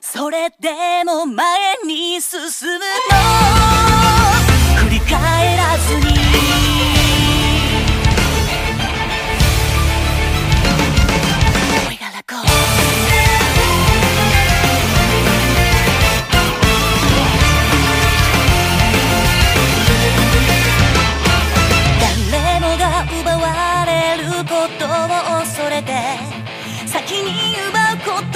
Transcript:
それでも前に進むの。振り返らずに。誰もが奪われることを恐れて先に奪うことをやめ